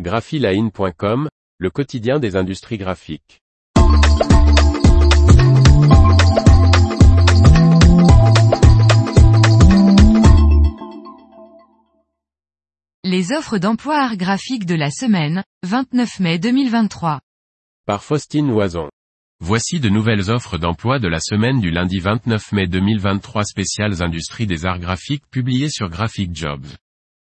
graphiline.com, le quotidien des industries graphiques. Les offres d'emploi art graphique de la semaine, 29 mai 2023. Par Faustine Loison. Voici de nouvelles offres d'emploi de la semaine du lundi 29 mai 2023 spéciales industries des arts graphiques publiées sur Graphic Jobs.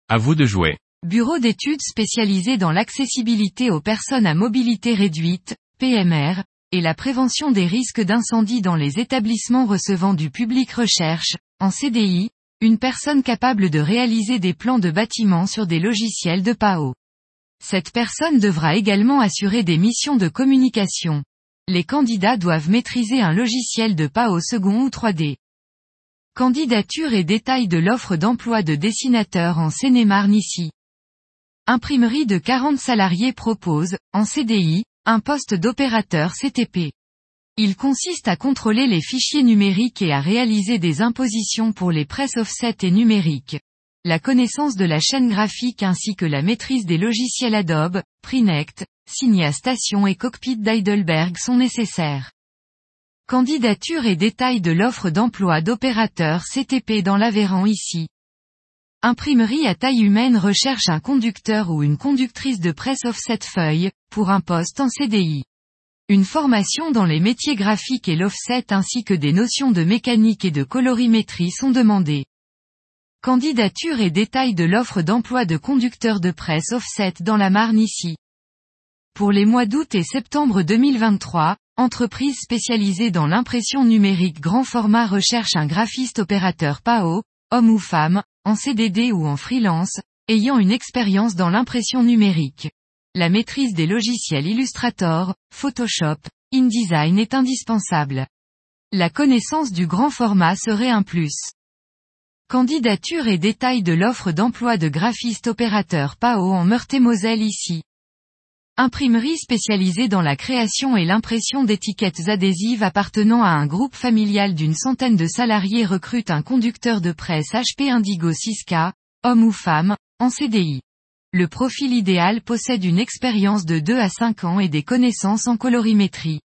À vous de jouer. Bureau d'études spécialisé dans l'accessibilité aux personnes à mobilité réduite, PMR, et la prévention des risques d'incendie dans les établissements recevant du public recherche, en CDI, une personne capable de réaliser des plans de bâtiments sur des logiciels de PAO. Cette personne devra également assurer des missions de communication. Les candidats doivent maîtriser un logiciel de PAO second ou 3D. Candidature et détails de l'offre d'emploi de dessinateur en Seine-et-Marne ici. Imprimerie de 40 salariés propose, en CDI, un poste d'opérateur CTP. Il consiste à contrôler les fichiers numériques et à réaliser des impositions pour les presses offset et numériques. La connaissance de la chaîne graphique ainsi que la maîtrise des logiciels Adobe, Prinect, Signia Station et Cockpit d'Heidelberg sont nécessaires. Candidature et détails de l'offre d'emploi d'opérateur CTP dans l'Aveyron ici. Imprimerie à taille humaine recherche un conducteur ou une conductrice de presse offset feuille, pour un poste en CDI. Une formation dans les métiers graphiques et l'offset ainsi que des notions de mécanique et de colorimétrie sont demandées. Candidature et détails de l'offre d'emploi de conducteur de presse offset dans la Marne ici. Pour les mois d'août et septembre 2023, entreprise spécialisée dans l'impression numérique grand format recherche un graphiste opérateur PAO, homme ou femme, en CDD ou en freelance, ayant une expérience dans l'impression numérique. La maîtrise des logiciels Illustrator, Photoshop, InDesign est indispensable. La connaissance du grand format serait un plus. Candidature et détails de l'offre d'emploi de graphiste opérateur PAO en Meurthe-et-Moselle ici. Imprimerie spécialisée dans la création et l'impression d'étiquettes adhésives appartenant à un groupe familial d'une centaine de salariés recrute un conducteur de presse HP Indigo 6K, homme ou femme, en CDI. Le profil idéal possède une expérience de 2 à 5 ans et des connaissances en colorimétrie.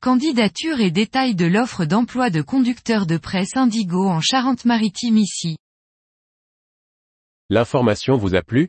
Candidature et détails de l'offre d'emploi de conducteur de presse Indigo en Charente-Maritime ici. L'information vous a plu?